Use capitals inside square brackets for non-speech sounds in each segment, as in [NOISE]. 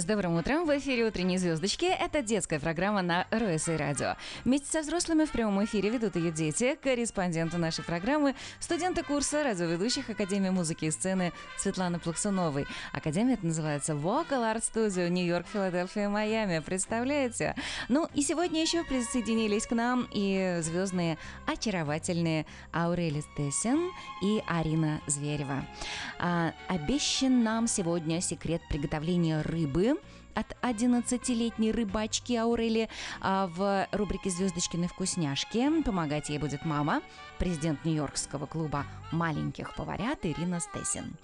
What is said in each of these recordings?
С добрым утром! В эфире «Утренние звездочки». Это детская программа на РСИ Радио. Вместе со взрослыми в прямом эфире ведут ее дети, корреспонденты нашей программы, студенты курса радиоведущих Академии музыки и сцены Светланы Плаксуновой. Академия это называется Vocal Art Studio Нью-Йорк, Филадельфия, Майами. Представляете? Ну и сегодня еще присоединились к нам и звездные очаровательные Аурели Стессен и Арина Зверева. А, обещан нам сегодня секрет приготовления рыбы от 11-летней рыбачки Аурели а в рубрике «Звездочкины вкусняшки». Помогать ей будет мама, президент Нью-Йоркского клуба маленьких поварят Ирина Стесин.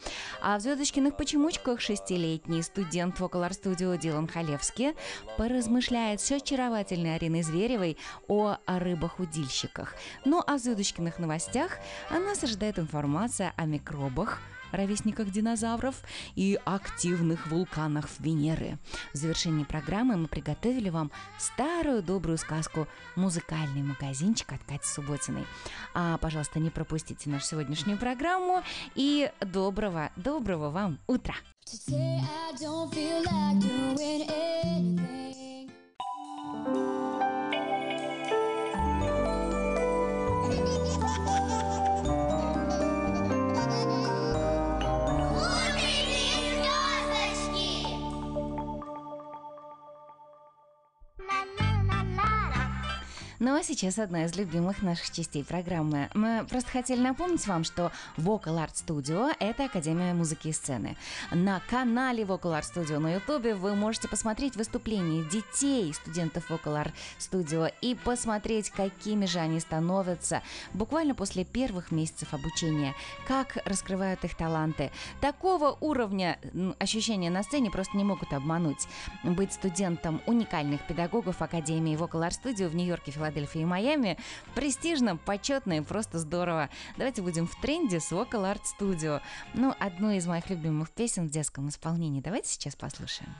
А в «Звездочкиных почемучках» шестилетний студент Vocal Studio Дилан Халевский поразмышляет с очаровательной Ариной Зверевой о рыбах-удильщиках. Ну а в «Звездочкиных новостях» нас ожидает информация о микробах – ровесниках динозавров и активных вулканах Венеры. В завершении программы мы приготовили вам старую добрую сказку «Музыкальный магазинчик» от Кати Субботиной. А, пожалуйста, не пропустите нашу сегодняшнюю программу и доброго, доброго вам утра! Today I don't feel like doing anything. Ну а сейчас одна из любимых наших частей программы. Мы просто хотели напомнить вам, что Vocal Art Studio – это Академия музыки и сцены. На канале Vocal Art Studio на YouTube вы можете посмотреть выступления детей, студентов Vocal Art Studio и посмотреть, какими же они становятся буквально после первых месяцев обучения, как раскрывают их таланты. Такого уровня ощущения на сцене просто не могут обмануть. Быть студентом уникальных педагогов Академии Vocal Art Studio в Нью-Йорке, Филадельфии и Майами. Престижно, почетно и просто здорово. Давайте будем в тренде с Vocal Art Studio. Ну, одну из моих любимых песен в детском исполнении. Давайте сейчас послушаем.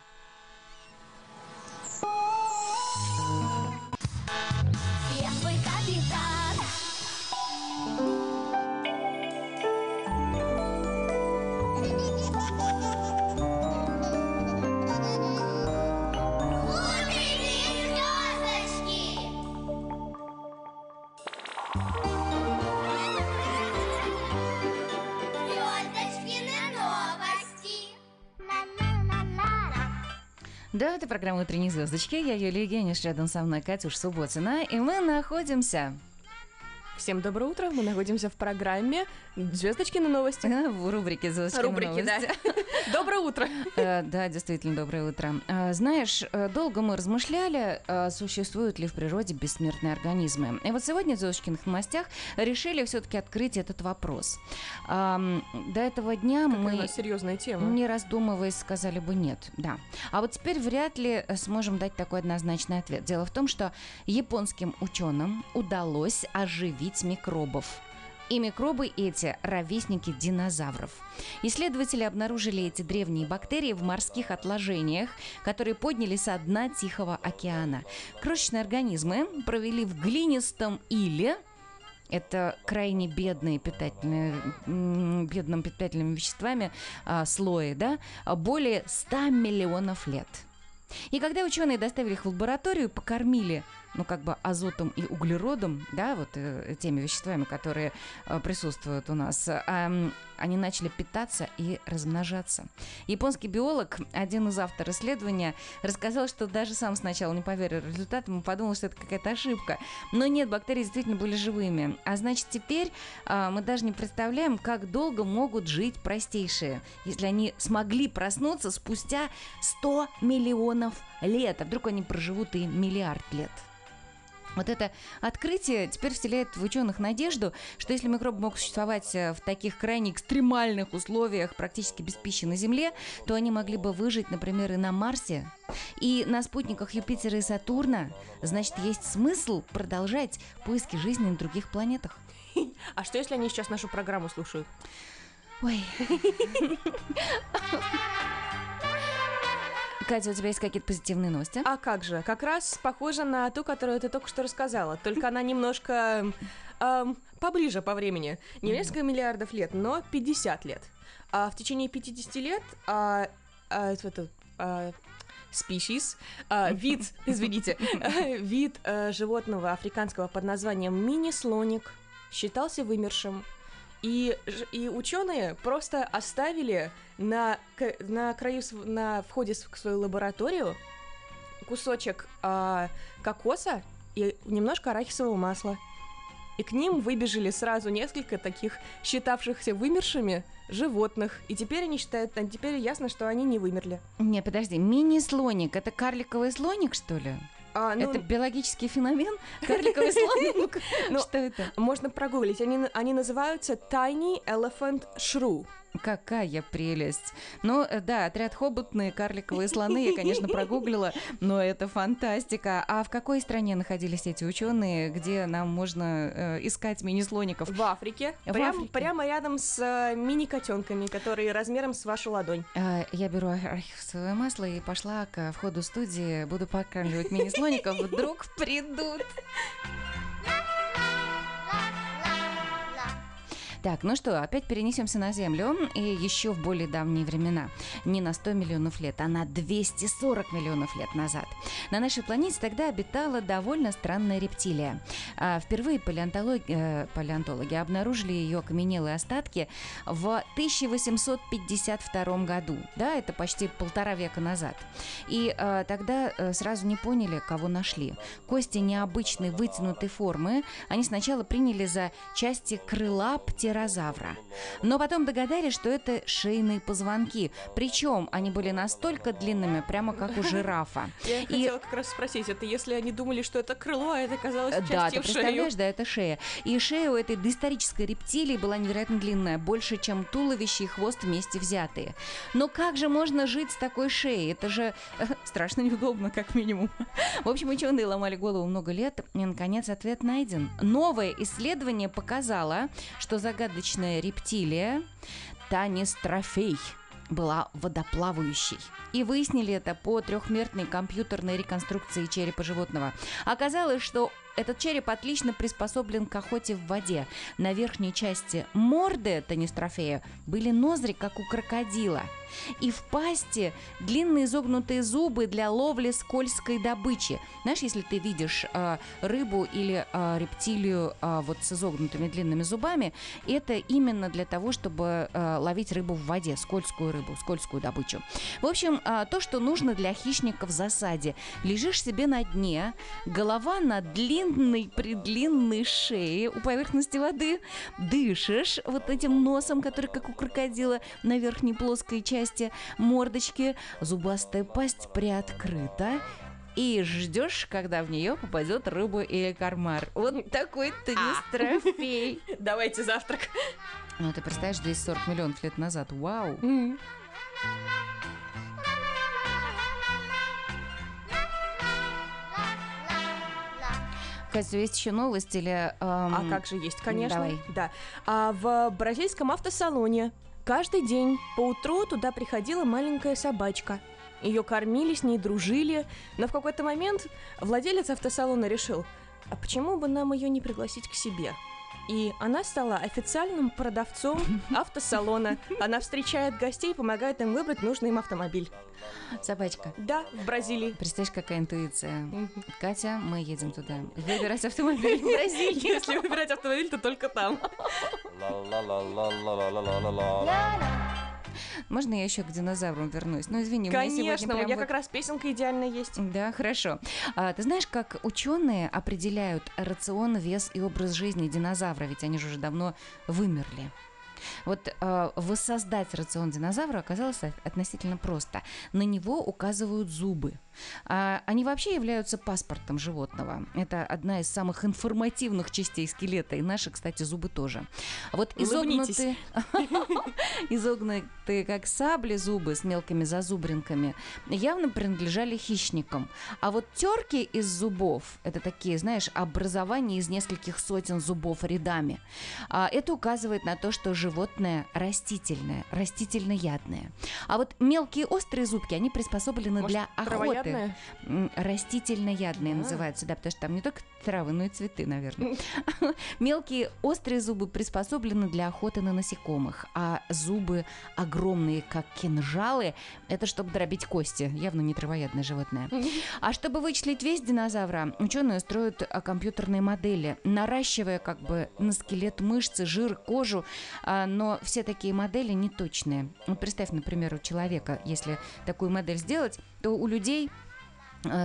Да, это программа «Утренние звездочки». Я Юлия Евгеньевич, рядом со мной Катюш Субботина. И мы находимся Всем доброе утро. Мы находимся в программе «Звездочки на новости». [LAUGHS] В рубрике «Звездочки Рубрики, на новости». да. [LAUGHS] Доброе утро. Э, да, действительно, доброе утро. Э, знаешь, э, долго мы размышляли, существуют ли в природе бессмертные организмы. И вот сегодня в «Звездочкиных новостях» решили все-таки открыть этот вопрос. До этого дня мы... серьезная тема. Не раздумывая, сказали бы нет. Да. А вот теперь вряд ли сможем дать такой однозначный ответ. Дело в том, что японским ученым удалось оживить оживить микробов. И микробы эти – ровесники динозавров. Исследователи обнаружили эти древние бактерии в морских отложениях, которые подняли со дна Тихого океана. Крошечные организмы провели в глинистом иле, это крайне бедные питательные, бедным питательными веществами а, слои, да, более 100 миллионов лет. И когда ученые доставили их в лабораторию, покормили ну, как бы азотом и углеродом, да, вот э, теми веществами, которые э, присутствуют у нас, э, они начали питаться и размножаться. Японский биолог, один из авторов исследования, рассказал, что даже сам сначала не поверил результатам, подумал, что это какая-то ошибка. Но нет, бактерии действительно были живыми. А значит, теперь э, мы даже не представляем, как долго могут жить простейшие, если они смогли проснуться спустя 100 миллионов лет. А вдруг они проживут и миллиард лет? Вот это открытие теперь вселяет в ученых надежду, что если микробы могут существовать э, в таких крайне экстремальных условиях, практически без пищи на Земле, то они могли бы выжить, например, и на Марсе, и на спутниках Юпитера и Сатурна. Значит, есть смысл продолжать поиски жизни на других планетах. А что, если они сейчас нашу программу слушают? Ой. [LAUGHS] Катя, у тебя есть какие-то позитивные новости? А как же? Как раз похоже на ту, которую ты только что рассказала. Только она немножко эм, поближе по времени. Не несколько миллиардов лет, но 50 лет. А в течение 50 лет а, а, это, а, species, а, вид, [LAUGHS] извините, вид э, животного африканского под названием мини-слоник считался вымершим. И, и ученые просто оставили на, на краю, на входе в свою лабораторию кусочек а, кокоса и немножко арахисового масла. И к ним выбежали сразу несколько таких считавшихся вымершими животных. И теперь они считают, теперь ясно, что они не вымерли. Не, подожди, мини-слоник, это карликовый слоник, что ли? А, ну, Это биологический феномен? Карликовый слоник? [LAUGHS] Ну, Что это? можно прогуглить. Они называются Tiny Elephant Shrew. Какая прелесть. Ну, э, да, отряд хоботные карликовые слоны я, конечно, прогуглила, но это фантастика. А в какой стране находились эти ученые, где нам можно э, искать мини-слоников? В Африке. В прям- Африке. Прямо рядом с э, мини-котенками, которые размером с вашу ладонь. А, Я беру арахисовое масло и пошла к входу студии, буду подкармливать мини-слоников, вдруг придут. Так, ну что, опять перенесемся на Землю и еще в более давние времена. Не на 100 миллионов лет, а на 240 миллионов лет назад. На нашей планете тогда обитала довольно странная рептилия. А, Впервые палеонтолог- э, палеонтологи обнаружили ее окаменелые остатки в 1852 году. Да, это почти полтора века назад. И э, тогда э, сразу не поняли, кого нашли. Кости необычной вытянутой формы они сначала приняли за части крыла птерозавра. Но потом догадались, что это шейные позвонки. Причем они были настолько длинными, прямо как у жирафа. [LAUGHS] Я И- хотела как раз спросить, это если они думали, что это крыло, а это оказалось Э, Да, ты шею? представляешь, да, это шея. И шея у этой доисторической рептилии была невероятно длинная, больше, чем туловище и хвост вместе взятые. Но как же можно жить с такой шеей? Это же э, [LAUGHS] страшно неудобно, как минимум. [LAUGHS] В общем, ученые ломали голову много лет, и, наконец, ответ найден. Новое исследование показало, что загадочная рептилия Танистрофей была водоплавающей. И выяснили это по трехмерной компьютерной реконструкции черепа животного. Оказалось, что этот череп отлично приспособлен к охоте в воде. На верхней части морды Танистрофея были ноздри, как у крокодила. И в пасти длинные изогнутые зубы для ловли скользкой добычи. Знаешь, если ты видишь э, рыбу или э, рептилию э, вот с изогнутыми длинными зубами, это именно для того, чтобы э, ловить рыбу в воде, скользкую рыбу, скользкую добычу. В общем, э, то, что нужно для хищника в засаде. Лежишь себе на дне, голова на длинной предлинной шее у поверхности воды, дышишь вот этим носом, который как у крокодила на верхней плоской части мордочки, зубастая пасть приоткрыта, и ждешь, когда в нее попадет рыба или кармар. Вот такой теннис-трофей. [LAUGHS] Давайте завтрак. Ну, ты представляешь, 240 миллионов лет назад. Вау. М. Катя, есть еще новость или... эм, А как же есть, конечно. давай. Да. А в бразильском автосалоне каждый день по утру туда приходила маленькая собачка. Ее кормили, с ней дружили, но в какой-то момент владелец автосалона решил, а почему бы нам ее не пригласить к себе? И она стала официальным продавцом [LAUGHS] автосалона. Она встречает гостей и помогает им выбрать нужный им автомобиль. Собачка. Да, в Бразилии. Представляешь, какая интуиция. Катя, мы едем туда. Выбирать автомобиль [LAUGHS] в Бразилии. Если выбирать автомобиль, то только там. Можно я еще к динозаврам вернусь? Ну, извини, у меня сегодня Конечно, у прям меня вот- как раз песенка идеальная есть. Да, хорошо. А, ты знаешь, как ученые определяют рацион, вес и образ жизни динозавра? Ведь они же уже давно вымерли. Вот э, воссоздать рацион динозавра оказалось от- относительно просто. На него указывают зубы. А, они вообще являются паспортом животного. Это одна из самых информативных частей скелета. И наши, кстати, зубы тоже. Вот изогнутые, [LAUGHS] изогнутые, как сабли, зубы с мелкими зазубринками, явно принадлежали хищникам. А вот терки из зубов, это такие, знаешь, образования из нескольких сотен зубов рядами, а, это указывает на то, что животное растительное, растительноядное. А вот мелкие острые зубки, они приспособлены Может, для охоты. Растительноядные А. называются, да, потому что там не только травы, но и цветы, наверное. [LAUGHS] Мелкие острые зубы приспособлены для охоты на насекомых, а зубы огромные, как кинжалы, это чтобы дробить кости, явно не травоядное животное. [LAUGHS] А чтобы вычислить вес динозавра, ученые строят а, компьютерные модели, наращивая как бы на скелет мышцы, жир, кожу, а, но все такие модели неточные. Вот представь, например, у человека, если такую модель сделать, то у людей а,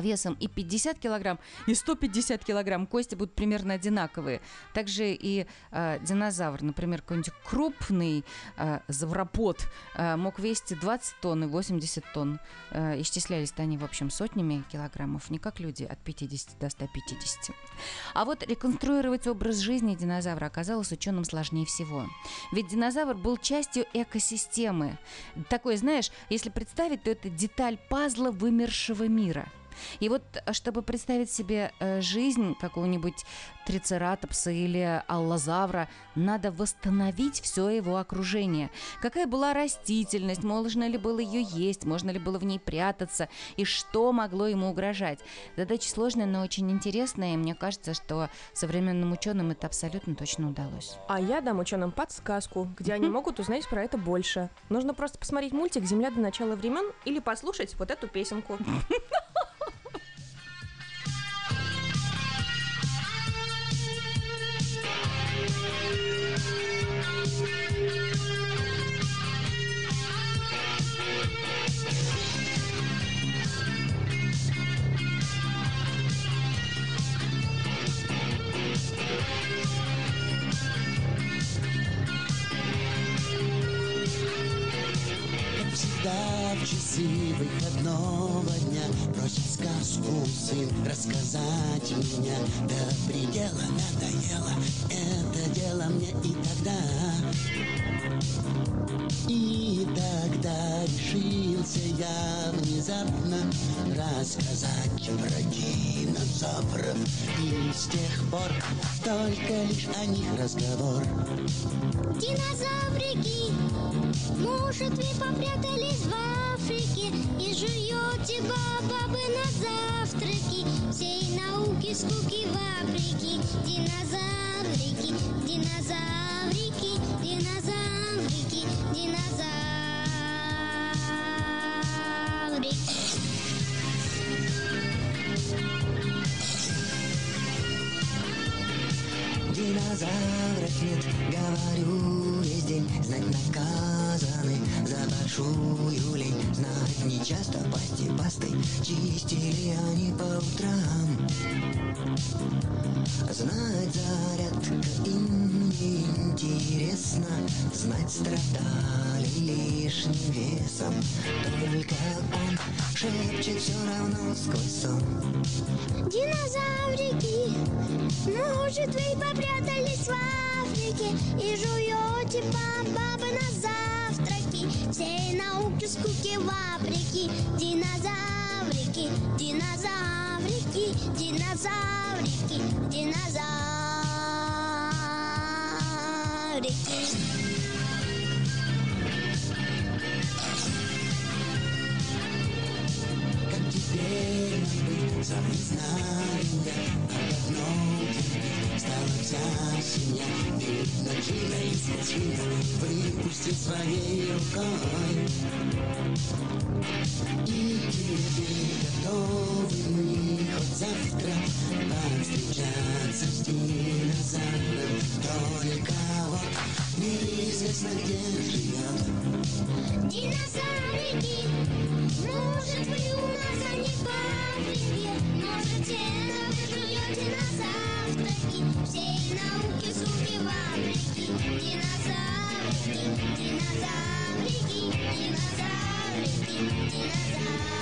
весом и 50 килограмм, и 150 килограмм кости будут примерно одинаковые. Также и а, динозавр, например, какой-нибудь крупный а, завропод а, мог весить 20 тонн и 80 тонн. А, исчислялись-то они, в общем, сотнями килограммов, не как люди от 50 до 150. А вот реконструировать образ жизни динозавра оказалось ученым сложнее всего. Ведь динозавр был частью экосистемы. Такой, знаешь, если представить, то это деталь пазла вымершего мира. И вот, э, чтобы представить себе э, жизнь какого-нибудь трицератопса или аллозавра, надо восстановить все его окружение. Какая была растительность, можно ли было ее есть, можно ли было в ней прятаться, и что могло ему угрожать. Задача сложная, но очень интересная, и мне кажется, что современным ученым это абсолютно точно удалось. А я дам ученым подсказку, где они могут узнать про это больше. Нужно просто посмотреть мультик «Земля до начала времен» или послушать вот эту песенку. [LAUGHS] сын рассказать меня До предела. Надоело это дело мне и тогда внезапно Рассказать про динозавров И с тех пор только лишь о них разговор. Динозаврики, может вы попрятались в Африке? И жуете бабабы на завтраки. Всей науки скуки в Африке. Динозаврики, динозаврики, Динозавров нет, говорю весь день Знать наказаны. За большую лень Знать нечасто пасти пастой Чистили они по утрам. Знать зарядка им не интересно Знать страдали лишним весом. Только он шепчет все равно сквозь сон. Динозаврики, может вы попрятались в Африке И жуете бабабы на завтраки. Всей науки скуки в Африке. Динозаврики, динозаврики, динозаврики, динозаврики. Как теперь нам быть, сам не знаю я А давно теперь стала вся семья Видно, чина свина выпустит своей рукой. И теперь готовы мы хоть завтра Повстречаться с динозавром Только вот неизвестно, где живет Динозаврики, может вы у нас, не в Африке Можете, вы живете на завтраки Всей науки скуки в Африке Динозаврики, динозаврики, динозаврики, динозаврики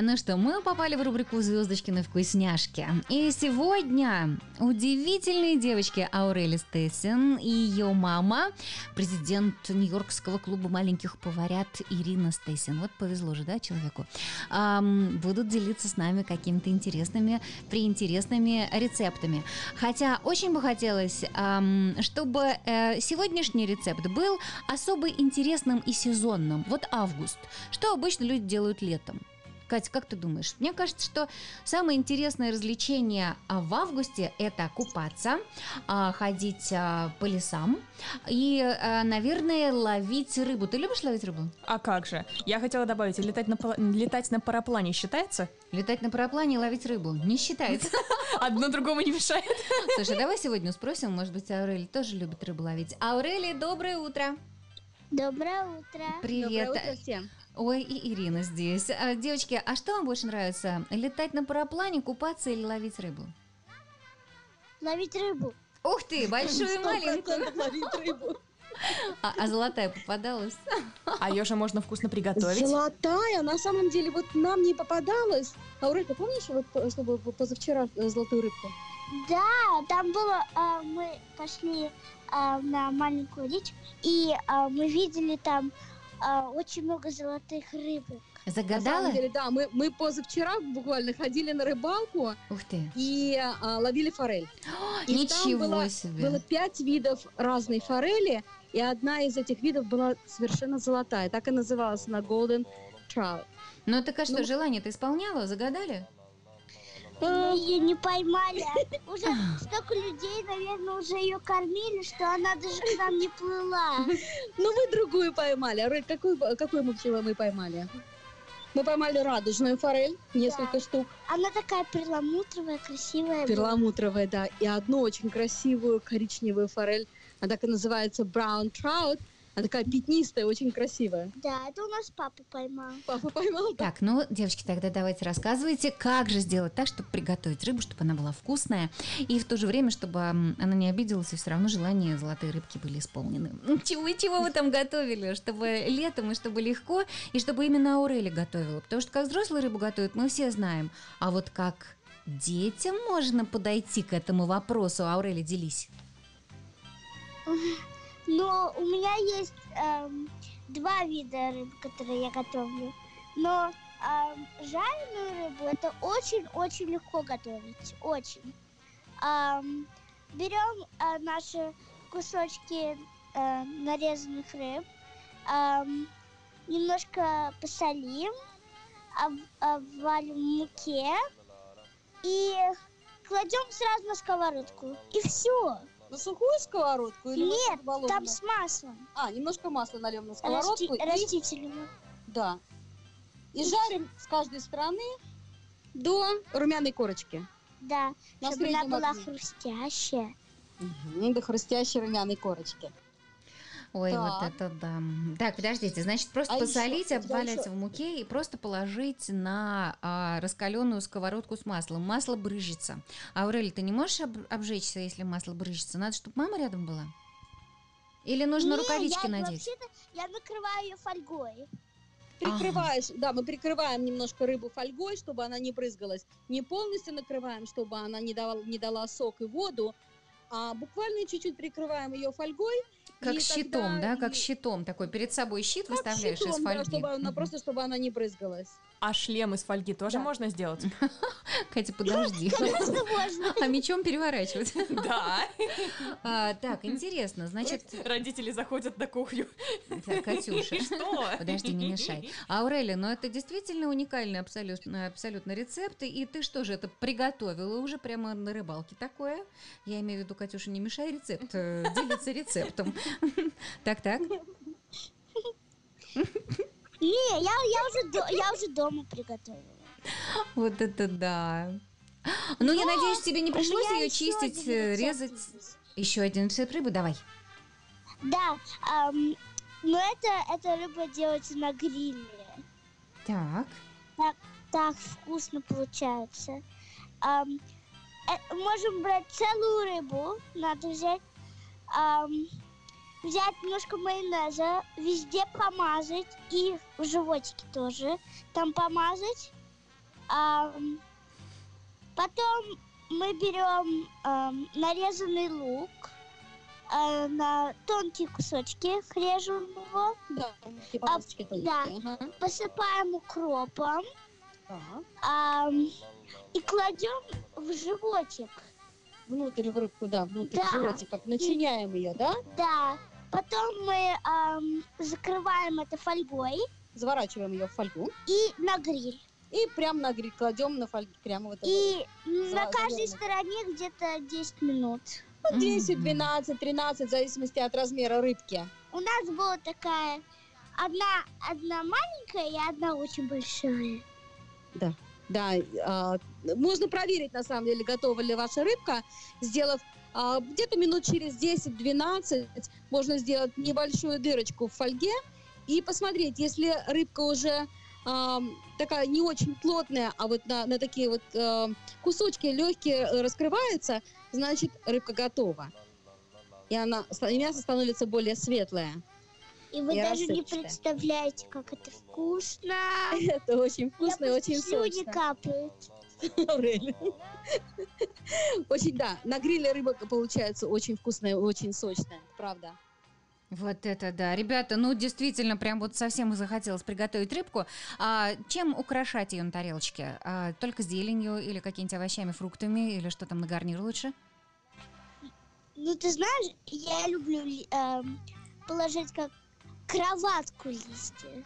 Ну что, мы попали в рубрику «Звездочкины вкусняшки». И сегодня удивительные девочки Аурели Стессен и ее мама, президент Нью-Йоркского клуба маленьких поварят Ирина Стессен. Вот повезло же, да, человеку? Ам, будут делиться с нами какими-то интересными, приинтересными рецептами. Хотя очень бы хотелось, ам, чтобы э, сегодняшний рецепт был особо интересным и сезонным. Вот август. Что обычно люди делают летом? Катя, как ты думаешь? Мне кажется, что самое интересное развлечение а, в августе – это купаться, а, ходить а, по лесам и, наверное, ловить рыбу. Ты любишь ловить рыбу? А как же? Я хотела добавить, летать на, летать на параплане считается? Летать на параплане и ловить рыбу? Не считается. [LAUGHS] Одно другому не мешает. [LAUGHS] Слушай, давай сегодня спросим, может быть, Аурели тоже любит рыбу ловить. Аурели, доброе утро. Доброе утро. Привет. Доброе утро всем. Ой, и Ирина здесь. А, девочки, а что вам больше нравится? Летать на параплане, купаться или ловить рыбу? Ловить рыбу. Ух ты, большую и маленькую. 100% ловить рыбу. [LAUGHS] А, а золотая попадалась? А ее же можно вкусно приготовить. Золотая, на самом деле, вот нам не попадалась. Аурель, ты помнишь, вот, чтобы позавчера э, золотую рыбку? Да, там было, а, мы пошли а, на маленькую речь, и а, мы видели там а, очень много золотых рыбок. На Загадала? самом деле, да, мы, мы позавчера буквально ходили на рыбалку Ух ты. и а, ловили форель. [GASPS] И там Ничего было- себе. Было пять видов разной форели, и одна из этих видов была совершенно золотая. Так и называлась она Golden Trout. Ну так а что, Ну. желание ты исполняла? Загадали? Мы ее не поймали. а [LAUGHS] Уже столько людей, наверное, уже ее кормили, что она даже к нам не плыла. [LAUGHS] Ну, вы другую поймали. Аурель, какую, какую мы мы поймали? Мы поймали радужную форель, несколько штук. Она такая перламутровая, красивая. была. перламутровая, да, и одну очень красивую коричневую форель. Она так и называется brown trout. Она такая пятнистая, очень красивая. Да, это у нас папа поймал. Папа поймал. да. Так, ну, девочки, тогда давайте рассказывайте, как же сделать так, чтобы приготовить рыбу, чтобы она была вкусная, и в то же время, чтобы она не обиделась, и все равно желания золотой рыбки были исполнены. [LAUGHS] Чего, чего вы там готовили? Чтобы летом, и чтобы легко, и чтобы именно Аурели готовила. Потому что как взрослую рыбу готовят, мы все знаем. А вот как детям можно подойти к этому вопросу? Аурели, делись. [LAUGHS] Но у меня есть эм, два вида рыб, которые я готовлю. Но эм, жареную рыбу это очень-очень легко готовить. Очень. Эм, берем э, наши кусочки э, нарезанных рыб, эм, немножко посолим, об- обвалим в муке и кладем сразу на сковородку. И все. На сухую сковородку или Нет, положено? Там с маслом. А, немножко масла нальем на сковородку. Расти- и- растительного. Да. И жарим с каждой стороны до румяной корочки. Да, На чтобы она была огне. хрустящая. Мгм, до хрустящей румяной корочки. Ой, вот Так. это да. Так, подождите, значит, просто А посолить, я обвалять ещё- в муке и просто положить на а, раскаленную сковородку с маслом. Масло брыжется. Аурель, ты не можешь об- обжечься, если масло брыжется? Надо, чтобы мама рядом была? Или нужно Не, рукавички я, надеть? Я накрываю ее фольгой. Прикрываешь, да, мы прикрываем немножко рыбу фольгой, чтобы она не брызгалась. Не полностью накрываем, чтобы она не, давала, не дала сок и воду, а буквально чуть-чуть прикрываем ее фольгой. Как и щитом, тогда да? Как щитом такой. Перед собой щит как выставляешь щитом, из да, фольги. чтобы она, просто чтобы она не брызгалась. А шлем из фольги тоже Да. можно сделать? [LAUGHS] Катя, подожди. [LAUGHS] Конечно, можно. А мечом переворачивать. [LAUGHS] Да. А, Так, интересно, значит... Родители заходят на кухню. Катюша. И что? Подожди, не мешай. Аурелия, ну это действительно уникальный абсолютно, абсолютно рецепт. И ты что же, это приготовила уже прямо на рыбалке такое? Я имею в виду, Катюша, не мешай рецепт, э, делиться рецептом. Так-так. Не, я, я, уже, я уже дома приготовила. Вот это да. Ну, я надеюсь, тебе не пришлось ее чистить, э, рецепт резать. Еще один рецепт рыбы, давай. Да, ам, но это, это рыба делается на гриле. Так. Так вкусно получается. Ам, э, можем брать целую рыбу, надо взять, ам, взять немножко майонеза, везде помазать и в животике тоже там помазать. ам, потом мы берем ам, нарезанный лук, э, на тонкие кусочки режем его, Да, А, тоненькие, ага. посыпаем укропом Так. ам, и кладем в животик. Внутрь в рыбку, да, внутрь Да. в животик, как начиняем ее, да? Да. Потом мы ам, закрываем это фольгой Заворачиваем ее в фольгу и на гриль. и прям на гриль кладем на фольгу прямо в это. И на За- каждой стороне где-то 10 минут. Ну, 10, Мгм. 12, 13, в зависимости от размера рыбки. У нас была такая одна, одна маленькая и одна очень большая. Да, а, можно проверить, на самом деле, готова ли ваша рыбка, сделав где-то минут через 10-12 можно сделать небольшую дырочку в фольге и посмотреть, если рыбка уже а, такая не очень плотная, а вот на, на такие вот а, кусочки легкие э, раскрывается, значит рыбка готова. И она, мясо становится более светлое. И вы И даже не рассыпчатая. представляете, как это вкусно. [LAUGHS] Это очень вкусно и Я очень сочно. капают. Очень, да, на гриле рыба получается очень вкусная очень сочная, правда. Вот это да. Ребята, ну действительно, прям вот совсем захотелось приготовить рыбку. А чем украшать ее на тарелочке? А, только зеленью или какими-нибудь овощами, фруктами, или что там на гарнир лучше? Ну, ты знаешь, я люблю эм, положить как кроватку листья.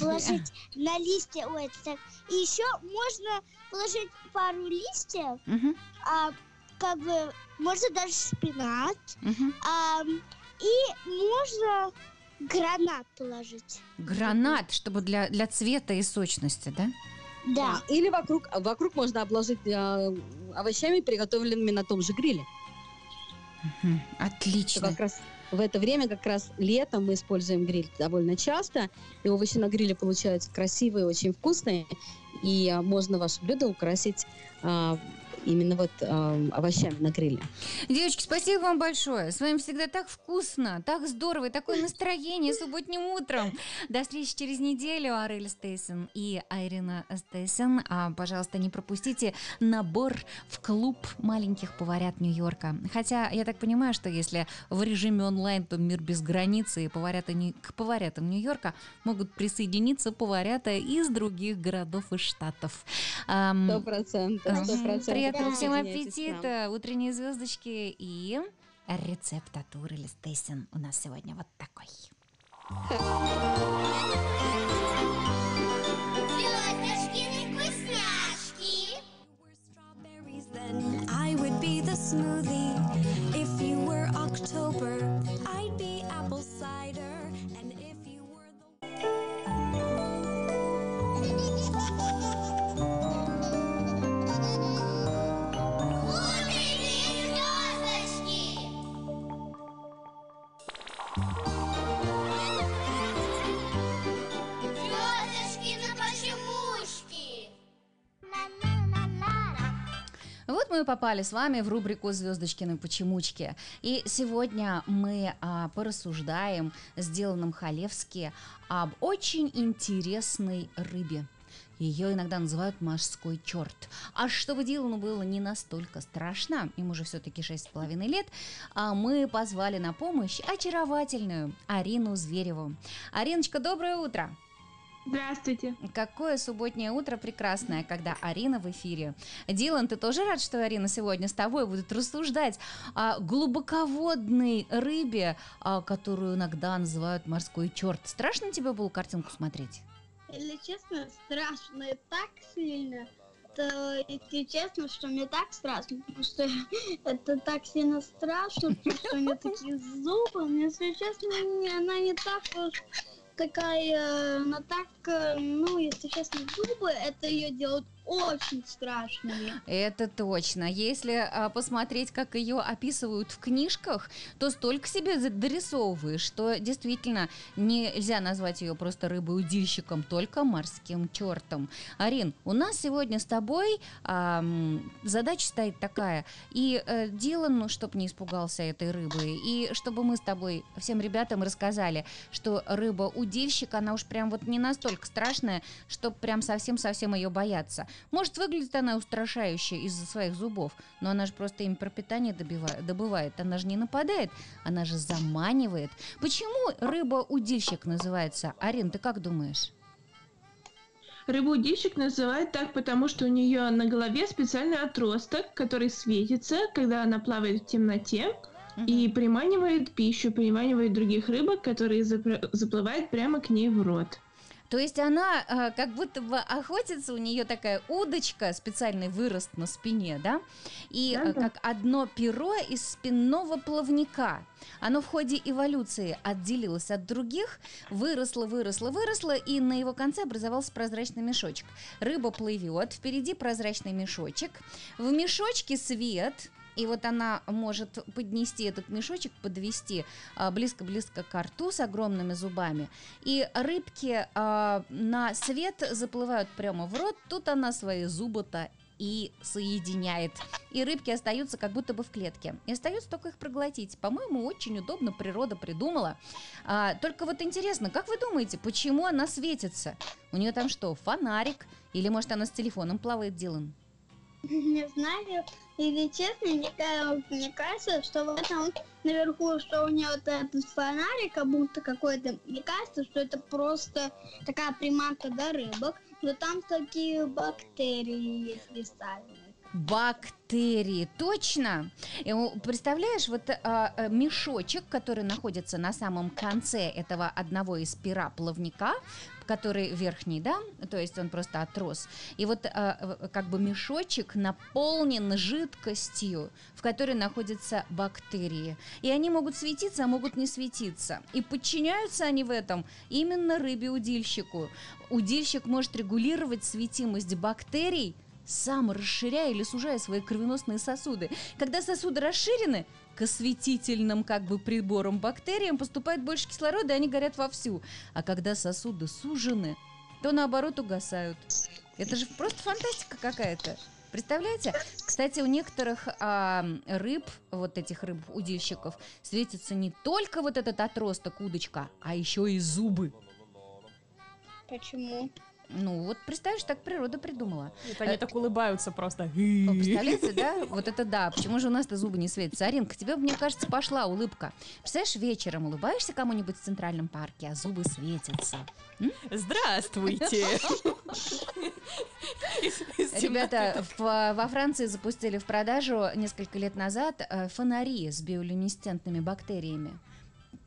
Положить [LAUGHS] на листья, ой, это так. И еще можно положить пару листьев, а, как бы, можно даже шпинат, ам, и можно гранат положить. Гранат, чтобы для, для цвета и сочности, да? Да. А, Или вокруг, вокруг можно обложить э, овощами, приготовленными на том же гриле. Что Отлично. как раз в это время, как раз летом, мы используем гриль довольно часто, и овощи на гриле получаются красивые, очень вкусные, и а, можно ваше блюдо украсить а, именно вот а, овощами на гриле. Девочки, спасибо вам большое. С вами всегда так вкусно, так здорово и такое настроение субботним утром. До встречи через неделю. Арель Стейсон и Айрина Стейсон. А, пожалуйста, не пропустите набор в клуб маленьких поварят Нью-Йорка. Хотя я так понимаю, что если в режиме онлайн, то мир без границы, и поварята не- к поварятам Нью-Йорка могут присоединиться поварята из других городов и штатов. Сто процентов, сто процентов. Приятного всем аппетита, утренние звездочки и рецепт от Уры Стейсен у нас сегодня вот такой. Звездочкины вкусняшки. strawberries, then I would be the smoothie. If you were October, I'd be мы попали с вами в рубрику «Звездочкины почемучки». И сегодня мы а, порассуждаем с Диланом Халевски об очень интересной рыбе. Ее иногда называют морской черт. А чтобы Дилану было не настолько страшно, ему же все-таки 6,5 лет, а мы позвали на помощь очаровательную Арину Звереву. Ариночка, доброе утро! Здравствуйте. Какое субботнее утро прекрасное, когда Арина в эфире. Дилан, ты тоже рад, что Арина сегодня с тобой будет рассуждать о глубоководной рыбе, а, которую иногда называют морской черт. Страшно тебе было картинку смотреть? Если честно, страшно и так сильно. То, если честно, что мне так страшно, потому что [LAUGHS] это так сильно страшно, потому что у нее такие зубы. Мне, если честно, она не так уж такая, она так, э, ну, если честно, зубы, это ее делают очень страшными. Это точно. Если а, посмотреть, как ее описывают в книжках, то столько себе дорисовываешь, что действительно нельзя назвать ее просто рыбой-удильщиком, только морским чертом. Арин, у нас сегодня с тобой ам, задача стоит такая. И э, Дилан, ну, чтобы не испугался этой рыбы, и чтобы мы с тобой всем ребятам рассказали, что рыба-удильщик, она уж прям вот не настолько страшная, чтобы прям совсем-совсем ее бояться. Может, выглядит она устрашающе из-за своих зубов, но она же просто им пропитание добива- добывает. Она же не нападает, она же заманивает. Почему рыба-удильщик называется? Арин, ты как думаешь? Рыбу-удильщик называют так, потому что у нее на голове специальный отросток, который светится, когда она плавает в темноте и приманивает пищу, приманивает других рыбок, которые заплывают прямо к ней в рот. То есть она э, как будто бы охотится, у нее такая удочка, специальный вырост на спине, да? И э, Да-да. как одно перо из спинного плавника. Оно в ходе эволюции отделилось от других, выросло, выросло, выросло, и на его конце образовался прозрачный мешочек. Рыба плывет, впереди прозрачный мешочек, в мешочке свет, и вот она может поднести этот мешочек, подвести а, близко-близко к рту с огромными зубами. И рыбки а, на свет заплывают прямо в рот, тут она свои зубы-то и соединяет. И рыбки остаются как будто бы в клетке. И остается только их проглотить. По-моему, очень удобно природа придумала. А, только вот интересно, как вы думаете, почему она светится? У нее там что, фонарик? Или может она с телефоном плавает, Дилан? Не знаю, или честно, мне, мне кажется, что в этом наверху, что у нее вот этот фонарик, как будто какой-то, мне кажется, что это просто такая приманка для рыбок, но там такие бактерии есть специальные. Бактерии, точно. Представляешь, вот а, мешочек, который находится на самом конце этого одного из пера плавника, который верхний, да, то есть он просто отрос. И вот в- как бы мешочек наполнен жидкостью, в которой находятся бактерии. И они могут светиться, а могут не светиться. И подчиняются они в этом именно рыбе-удильщику. Удильщик может регулировать светимость бактерий, сам расширяя или сужая свои кровеносные сосуды. Когда сосуды расширены, к осветительным как бы приборам бактериям поступает больше кислорода, и они горят вовсю. А когда сосуды сужены, то наоборот угасают. Это же просто фантастика какая-то. Представляете? Кстати, у некоторых а, рыб, вот этих рыб-удильщиков, светится не только вот этот отросток удочка, а еще и зубы. Почему? Ну вот представишь, так природа придумала. Это они так улыбаются просто. Представляете, да? Вот это да. Почему же у нас-то зубы не светятся? Аринка, тебе, мне кажется, пошла улыбка. Представляешь, вечером улыбаешься кому-нибудь в Центральном парке, а зубы светятся. Здравствуйте! Из- [LAUGHS] из Ребята, во Франции запустили в продажу несколько лет назад э, фонари с биолюминесцентными бактериями.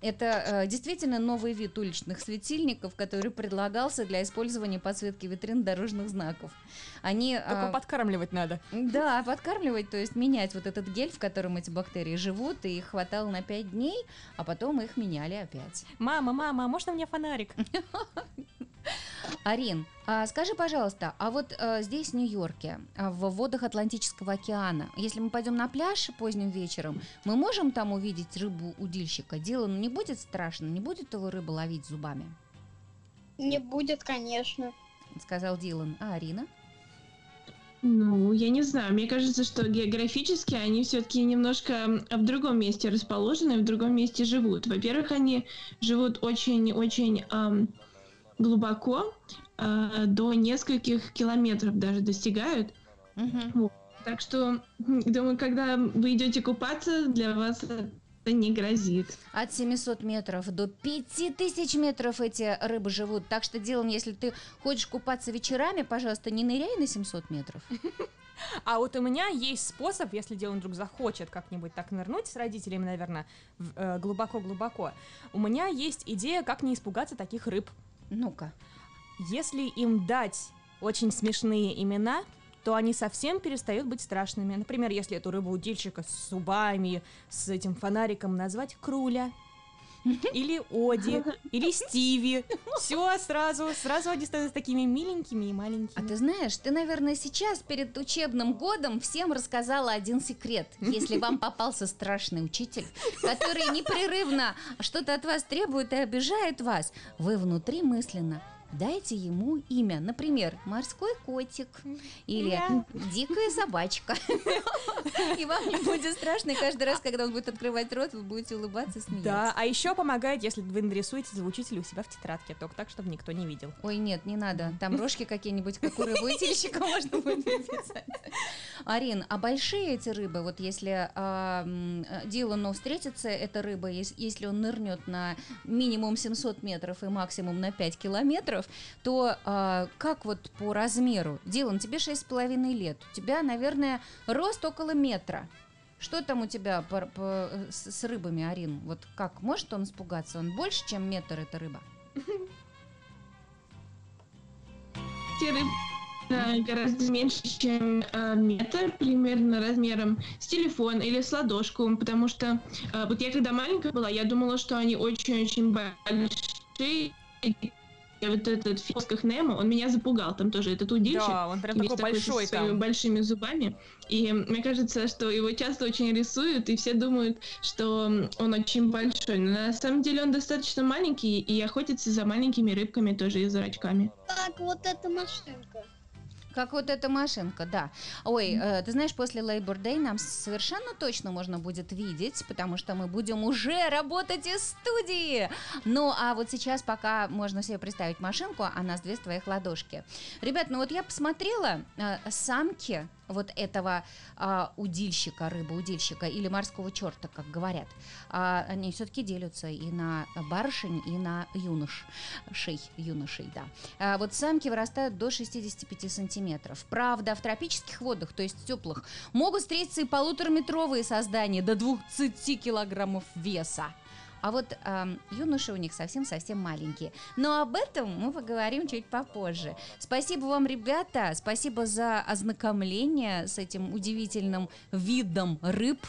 Это э, действительно новый вид уличных светильников, который предлагался для использования подсветки витрин дорожных знаков. Они Только а, подкармливать надо. Да, подкармливать, то есть менять вот этот гель, в котором эти бактерии живут, и их хватало на 5 дней, а потом их меняли опять. Мама, мама, а можно мне фонарик? [LAUGHS] Арин, а скажи, пожалуйста, а вот э, здесь, в Нью-Йорке, а, в водах Атлантического океана, если мы пойдем на пляж поздним вечером, мы можем там увидеть рыбу-удильщика? Дилану не будет страшно? Не будет его рыба ловить зубами? Не будет, конечно. Сказал Дилан. А Арина? Ну, я не знаю. Мне кажется, что географически они все-таки немножко в другом месте расположены, в другом месте живут. Во-первых, они живут очень-очень глубоко, а, до нескольких километров даже достигают. Мгм. Так что, думаю, когда вы идете купаться, для вас это не грозит. От 700 метров до 5000 метров эти рыбы живут. Так что, Дилан, если ты хочешь купаться вечерами, пожалуйста, не ныряй на 700 метров. А вот у меня есть способ, если Дилан вдруг захочет как-нибудь так нырнуть с родителями, наверное, э, глубоко-глубоко. У меня есть идея, как не испугаться таких рыб. Ну-ка. Если им дать очень смешные имена, то они совсем перестают быть страшными. Например, если эту рыбу-удильщика с зубами, с этим фонариком назвать Круля, или Оди, [LAUGHS] или Стиви. Все сразу, сразу они становятся такими миленькими и А маленькими. ты знаешь, ты, наверное, сейчас перед учебным годом всем рассказала один секрет. Если вам [LAUGHS] попался страшный учитель, который непрерывно что-то от вас требует и обижает вас, вы внутри мысленно дайте ему имя. Например, морской котик или дикая собачка. И вам не будет страшно, и каждый раз, когда он будет открывать рот, вы будете улыбаться и Да, смеяться. а еще помогает, если вы нарисуете звучитель у себя в тетрадке, только так, чтобы никто не видел. Ой, нет, не надо. Там рожки какие-нибудь, как у рыбы-утильщика можно будет написать. Арин, а большие эти рыбы, вот если а, Дилану встретится эта рыба, ес- если он нырнет на минимум 700 метров и максимум на 5 километров, то а, как вот по размеру? Дилан, тебе 6,5 лет, у тебя, наверное, рост около метра. Что там у тебя по- по- с, с рыбами, Арин? Вот как, может он испугаться? Он больше, чем метр, эта рыба? Те рыбы э, гораздо меньше, чем э, метр, примерно размером с телефон или с ладошку, потому что э, вот я когда маленькая была, я думала, что они очень-очень большие. И вот этот в поисках Немо, он меня запугал, там тоже этот удильщик. Да, он прям такой большой со своими там. большими зубами. И мне кажется, что его часто очень рисуют, и все думают, что он очень большой. Но на самом деле он достаточно маленький и охотится за маленькими рыбками тоже и зрачками. Как вот эта машинка. Как вот эта машинка, да. Ой, э, ты знаешь, после Labor Day нам совершенно точно можно будет видеть, потому что мы будем уже работать из студии. Ну, а вот сейчас пока можно себе представить машинку, а нас две с твоих ладошки. Ребят, ну вот я посмотрела э, самки вот этого а, удильщика, рыбоудильщика или морского черта, как говорят, а, они все-таки делятся и на барышень, и на юношей, юношей, да. А, вот самки вырастают до 65 сантиметров. Правда, в тропических водах, то есть теплых, могут встретиться и полутораметровые создания до 20 килограммов веса. А вот ам, юноши у них совсем-совсем маленькие. Но об этом мы поговорим чуть попозже. Спасибо вам, ребята, спасибо за ознакомление с этим удивительным видом рыб,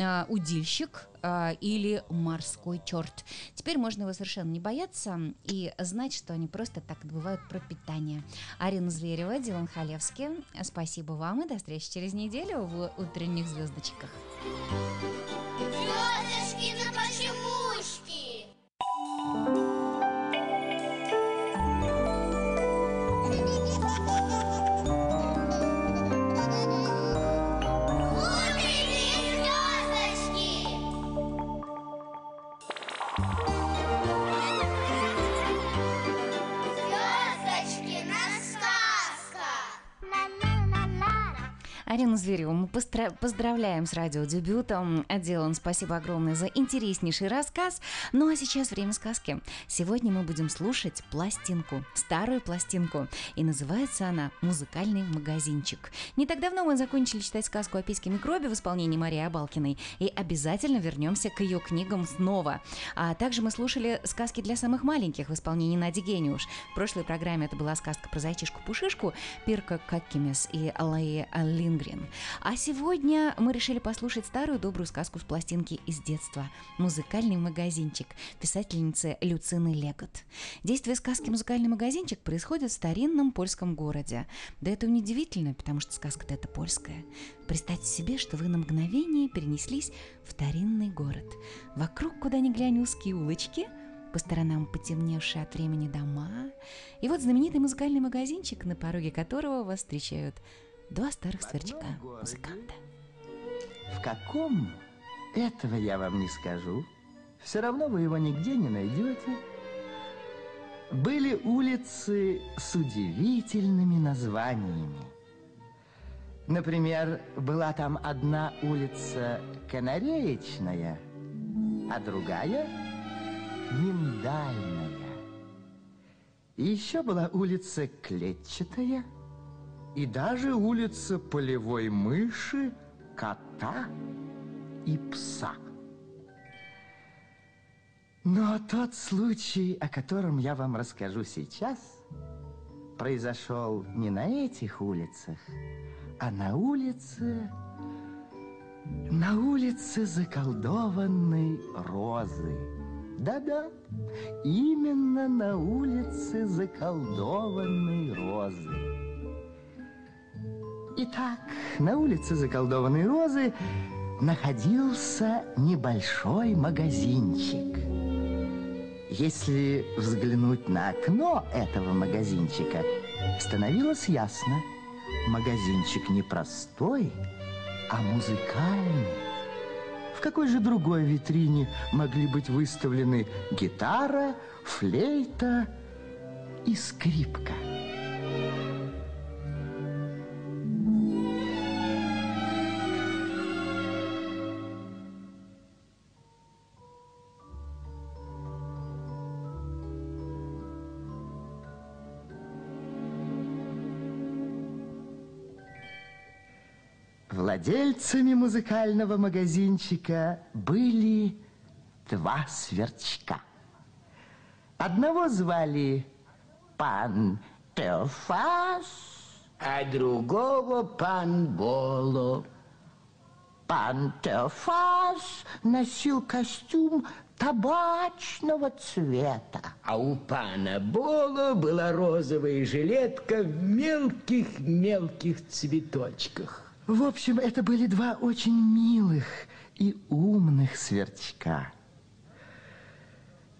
а, удильщик а, или морской черт. Теперь можно его совершенно не бояться и знать, что они просто так добывают пропитание. Арина Зверева, Дилан Халевский, спасибо вам и до встречи через неделю в утренних звездочках. Звездочки на почемучки. Утренние Арину Звереву мы поздравляем с радиодебютом. Дилан, спасибо огромное за интереснейший рассказ. Ну а сейчас время сказки. Сегодня мы будем слушать пластинку, старую пластинку. И называется она «Музыкальный магазинчик». Не так давно мы закончили читать сказку о письке микробе в исполнении Марии Абалкиной. И обязательно вернемся к ее книгам снова. А также мы слушали сказки для самых маленьких в исполнении Нади Гениуш. В прошлой программе это была сказка про зайчишку-пушишку, Пирка Каккимес и Алаи Лингрен. А сегодня мы решили послушать старую добрую сказку с пластинки из детства «Музыкальный магазинчик» писательницы Люцины Легот. Действие сказки «Музыкальный магазинчик» происходит в старинном польском городе. Да это неудивительно, потому что сказка-то это польская. Представьте себе, что вы на мгновение перенеслись в старинный город. Вокруг, куда ни глянь, узкие улочки – по сторонам потемневшие от времени дома. И вот знаменитый музыкальный магазинчик, на пороге которого вас встречают два старых сверчка музыканта. В каком? Этого я вам не скажу. Все равно вы его нигде не найдете. Были улицы с удивительными названиями. Например, была там одна улица Канареечная, а другая Миндальная. И еще была улица Клетчатая, и даже улица полевой мыши, кота и пса. Но тот случай, о котором я вам расскажу сейчас, произошел не на этих улицах, а на улице... На улице заколдованной розы. Да-да, именно на улице заколдованной розы. Итак, на улице заколдованной розы находился небольшой магазинчик. Если взглянуть на окно этого магазинчика, становилось ясно. Магазинчик не простой, а музыкальный. В какой же другой витрине могли быть выставлены гитара, флейта и скрипка? Владельцами музыкального магазинчика были два сверчка. Одного звали пан Теофас, а другого пан Боло. Пан Теофас носил костюм табачного цвета. А у пана Боло была розовая жилетка в мелких-мелких цветочках. В общем, это были два очень милых и умных сверчка.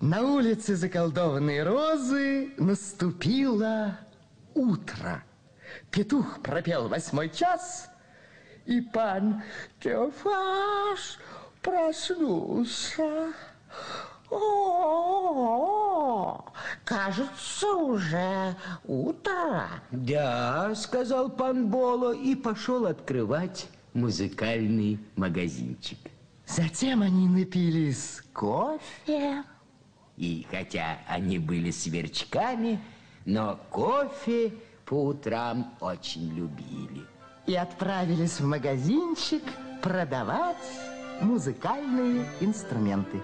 На улице заколдованной розы наступило утро. Петух пропел восьмой час, и пан Теофаш проснулся. О, кажется, уже утро. Да, сказал пан Боло и пошел открывать музыкальный магазинчик. Затем они напились кофе. И хотя они были сверчками, но кофе по утрам очень любили. И отправились в магазинчик продавать музыкальные инструменты.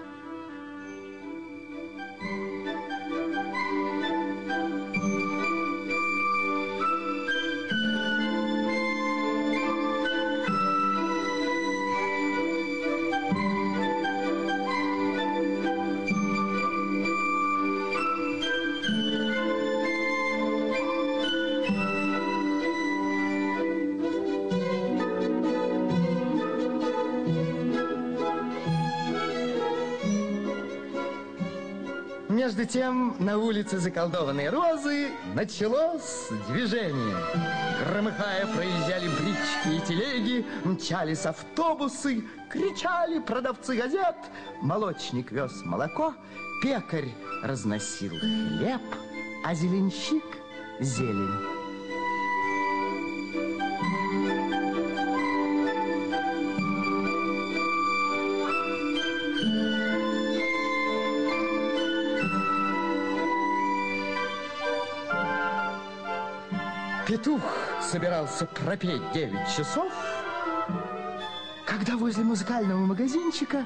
Тем, на улице заколдованной розы началось движение. Громыхая, проезжали брички и телеги, мчались автобусы, кричали продавцы газет. Молочник вез молоко, пекарь разносил хлеб, а зеленщик – зелень. Петух собирался пропеть 9 часов, когда возле музыкального магазинчика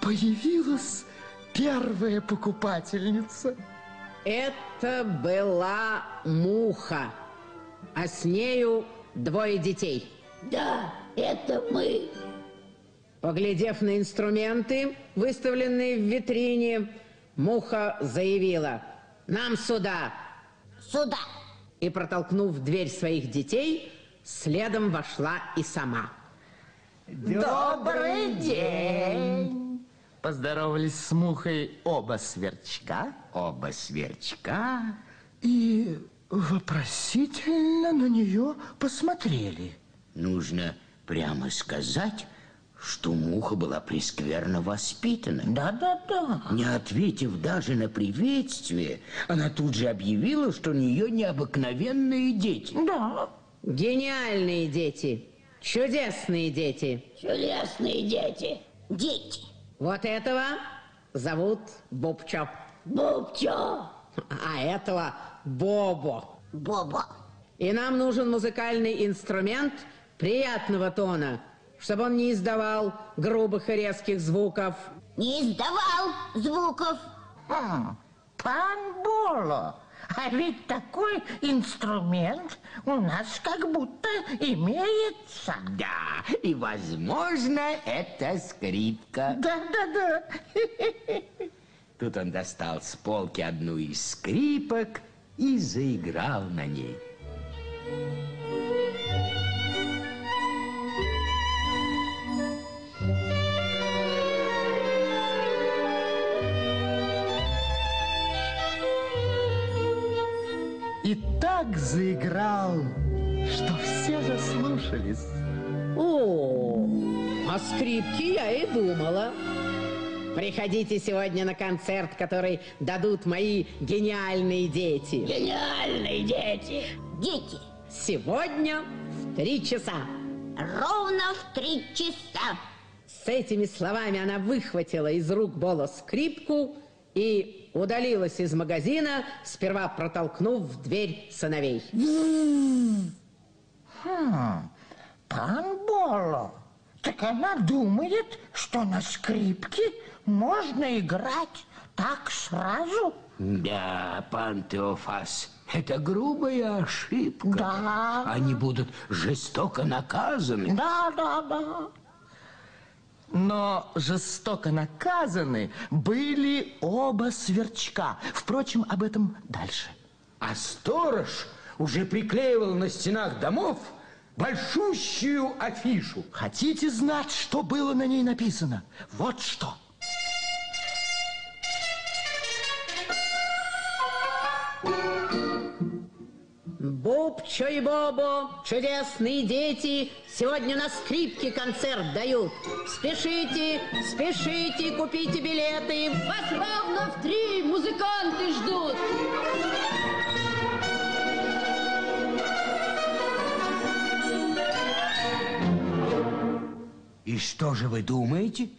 появилась первая покупательница. Это была муха, а с нею двое детей. Да, это мы. Поглядев на инструменты, выставленные в витрине, муха заявила «Нам сюда!» Сюда! И, протолкнув дверь своих детей, следом вошла и сама. Добрый день! Поздоровались с мухой оба сверчка. Оба сверчка И вопросительно на нее посмотрели. Нужно прямо сказать, что муха была прескверно воспитана. Да-да-да. Не ответив даже на приветствие, она тут же объявила, что у нее необыкновенные дети. Да. Гениальные дети, чудесные дети. Чудесные дети. Дети. Вот этого зовут Бобчо. Бобчо. А этого Бобо. Боба. И нам нужен музыкальный инструмент приятного тона, чтобы он не издавал грубых и резких звуков. Не издавал звуков. Хм, пан Боло, а ведь такой инструмент у нас как будто имеется. Да, и, возможно, это скрипка. Да-да-да. Тут он достал с полки одну из скрипок и заиграл на ней. Так заиграл, что все заслушались. О, о скрипке я и думала. Приходите сегодня на концерт, который дадут мои гениальные дети. Гениальные дети. Дети. Сегодня в три часа. Ровно в три часа. С этими словами она выхватила из рук Бола скрипку и удалилась из магазина, сперва протолкнув в дверь сыновей. Хм, пан Боло, так она думает, что на скрипке можно играть так сразу? Да, пан Теофас, это грубая ошибка. Да. Они будут жестоко наказаны. Да, да, да. Но жестоко наказаны были оба сверчка. Впрочем, об этом дальше. А сторож уже приклеивал на стенах домов большущую афишу. Хотите знать, что было на ней написано? Вот что. Бубчо и Бобо, чудесные дети, сегодня на скрипке концерт дают. Спешите, спешите, купите билеты. Вас ровно в три музыканты ждут. И что же вы думаете?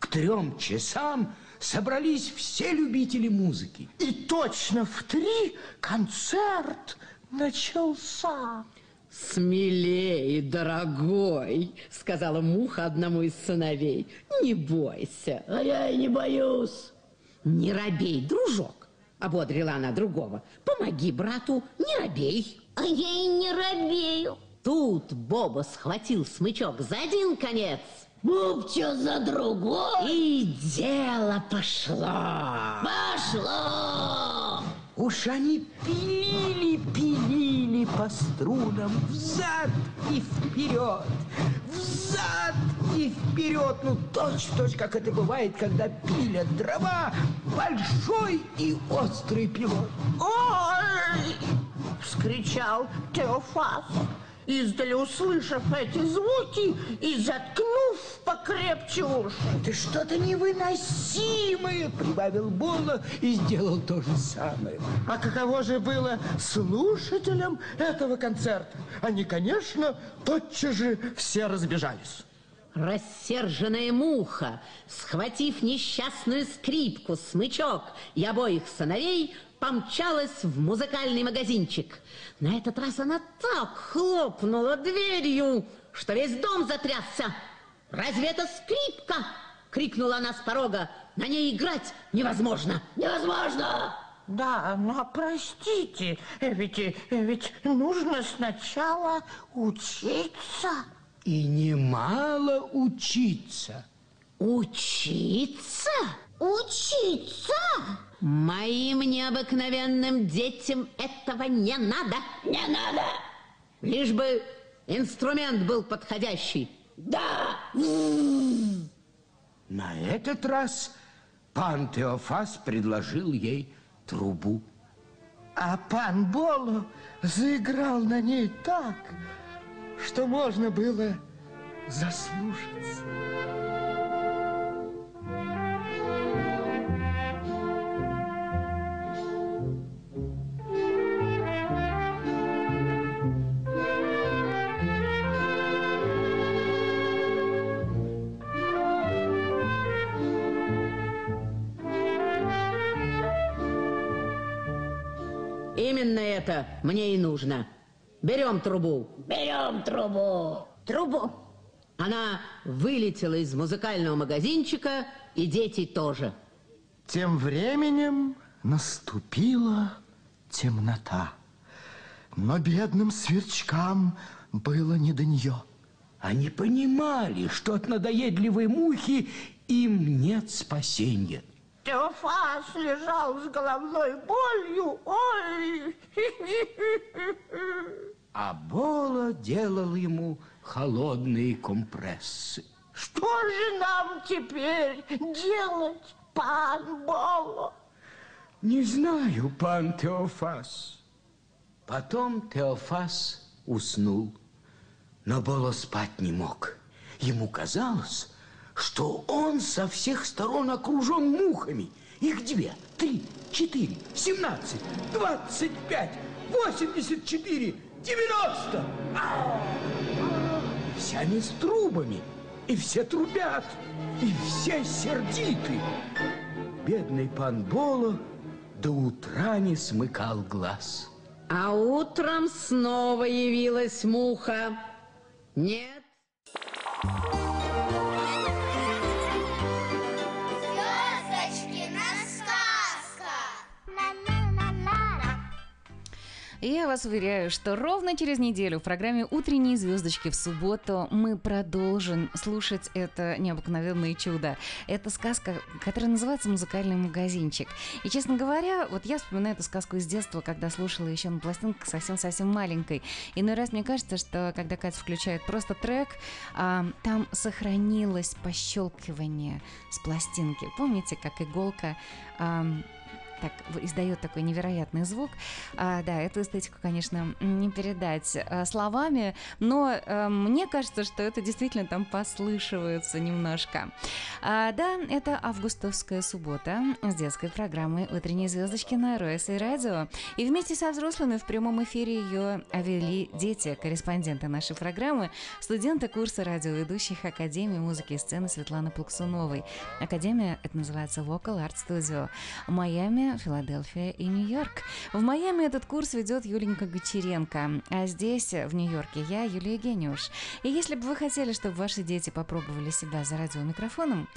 К трем часам собрались все любители музыки. И точно в три концерт начался. Смелее, дорогой, сказала муха одному из сыновей. Не бойся. А я и не боюсь. Не робей, дружок, ободрила она другого. Помоги брату, не робей. А я и не робею. Тут Боба схватил смычок за один конец. Бубчо за другой. И дело пошло. Пошло. Уж они пилили, пилили по струнам взад и вперед, взад и вперед. Ну, точь-в-точь, как это бывает, когда пилят дрова большой и острый пилой. Ой! Вскричал Теофас, издали услышав эти звуки и заткнув покрепче уши. Это что-то невыносимое, прибавил Бола и сделал то же самое. А каково же было слушателям этого концерта? Они, конечно, тотчас же все разбежались. Рассерженная муха, схватив несчастную скрипку, смычок и обоих сыновей, помчалась в музыкальный магазинчик. На этот раз она так хлопнула дверью, что весь дом затрясся. «Разве это скрипка?» — крикнула она с порога. «На ней играть невозможно!» Невозможно. Да, но простите, ведь, ведь нужно сначала учиться. И немало учиться. Учиться? Учиться? Моим необыкновенным детям этого не надо. Не надо. Лишь бы инструмент был подходящий. Да. На этот раз пан Теофас предложил ей трубу. А пан Боло заиграл на ней так, что можно было заслушаться. Именно это мне и нужно. Берем трубу. Берем трубу. Трубу. Она вылетела из музыкального магазинчика, и дети тоже. Тем временем наступила темнота. Но бедным сверчкам было не до нее. Они понимали, что от надоедливой мухи им нет спасения. Теофас лежал с головной болью. Ой! А Бола делал ему холодные компрессы. Что же нам теперь делать, пан Боло? Не знаю, пан Теофас. Потом Теофас уснул, но Боло спать не мог. Ему казалось, что он со всех сторон окружен мухами. Их две, три, четыре, семнадцать, двадцать пять, восемьдесят четыре, девяносто. Ау! Все они с трубами, и все трубят, и все сердиты. Бедный пан Боло до утра не смыкал глаз. А утром снова явилась муха. Нет, Звездочки Я вас уверяю, что ровно через неделю в программе «Утренние звездочки» в субботу мы продолжим слушать это необыкновенное чудо. Это сказка, которая называется «Музыкальный магазинчик». И, честно говоря, вот я вспоминаю эту сказку из детства, когда слушала еще на пластинках совсем-совсем маленькой. Иной раз мне кажется, что когда Катя включает просто трек, а, там сохранилось пощелкивание с пластинки. Помните, как иголка... ам, так издает такой невероятный звук. А, да, эту эстетику, конечно, не передать а, словами, но а, мне кажется, что это действительно там послышивается немножко. А, да, это августовская суббота с детской программой «Утренние звездочки» на РОС и радио. И вместе со взрослыми в прямом эфире ее вели дети, корреспонденты нашей программы, студенты курса радиоведущих Академии музыки и сцены Светланы Плаксуновой. Академия, это называется Vocal Art Studio. Майами, Филадельфия и Нью-Йорк. В Майами этот курс ведет Юленька Гучеренко, а здесь, в Нью-Йорке, я, Юлия Гениуш. И если бы вы хотели, чтобы ваши дети попробовали себя за радиомикрофоном,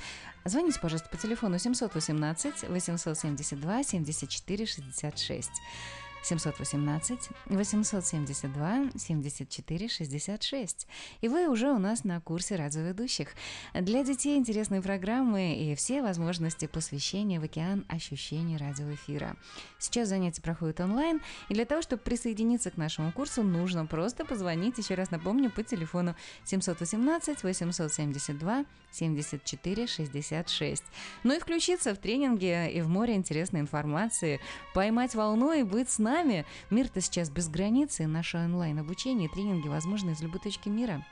звоните, пожалуйста, по телефону 718 872 74 66. 718 872 74 66. И вы уже у нас на курсе радиоведущих. Для детей интересные программы и все возможности посвящения в океан ощущений радиоэфира. Сейчас занятия проходят онлайн, и для того, чтобы присоединиться к нашему курсу, нужно просто позвонить, еще раз напомню, по телефону 718 872 74 66. Ну и включиться в тренинги и в море интересной информации, поймать волну и быть с нами. Мир-то сейчас без границ, и наше онлайн-обучение и тренинги возможны из любой точки мира.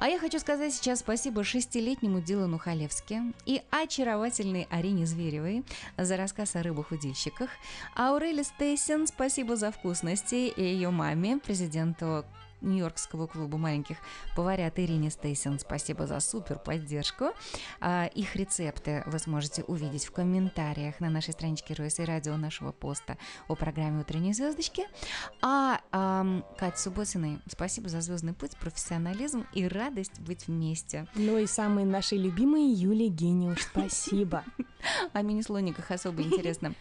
А я хочу сказать сейчас спасибо шестилетнему Дилану Халевске и очаровательной Арине Зверевой за рассказ о рыбах-удильщиках. Аурели Стейсен спасибо за вкусности и ее маме, президенту Нью-Йоркского клуба маленьких поварят Ирине Стейсен. Спасибо за супер поддержку. А, Их рецепты вы сможете увидеть в комментариях на нашей страничке РОС и радио нашего поста о программе «Утренние звездочки». А ам, Кать Субботиной, спасибо за звездный путь, профессионализм и радость быть вместе. Ну и самые наши любимые Юлия Гениуш, спасибо. О [LAUGHS] мини-слониках особо интересно.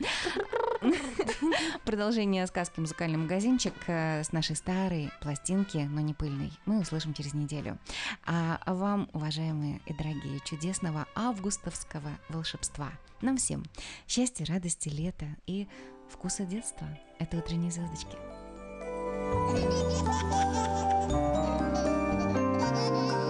[LAUGHS] Продолжение сказки «Музыкальный магазинчик» э, с нашей старой пластинки, но не пыльной, мы услышим через неделю. А вам, уважаемые и дорогие, чудесного августовского волшебства. Нам всем счастья, радости, лета и вкуса детства. Это «Утренние звездочки». Thank [LAUGHS] you.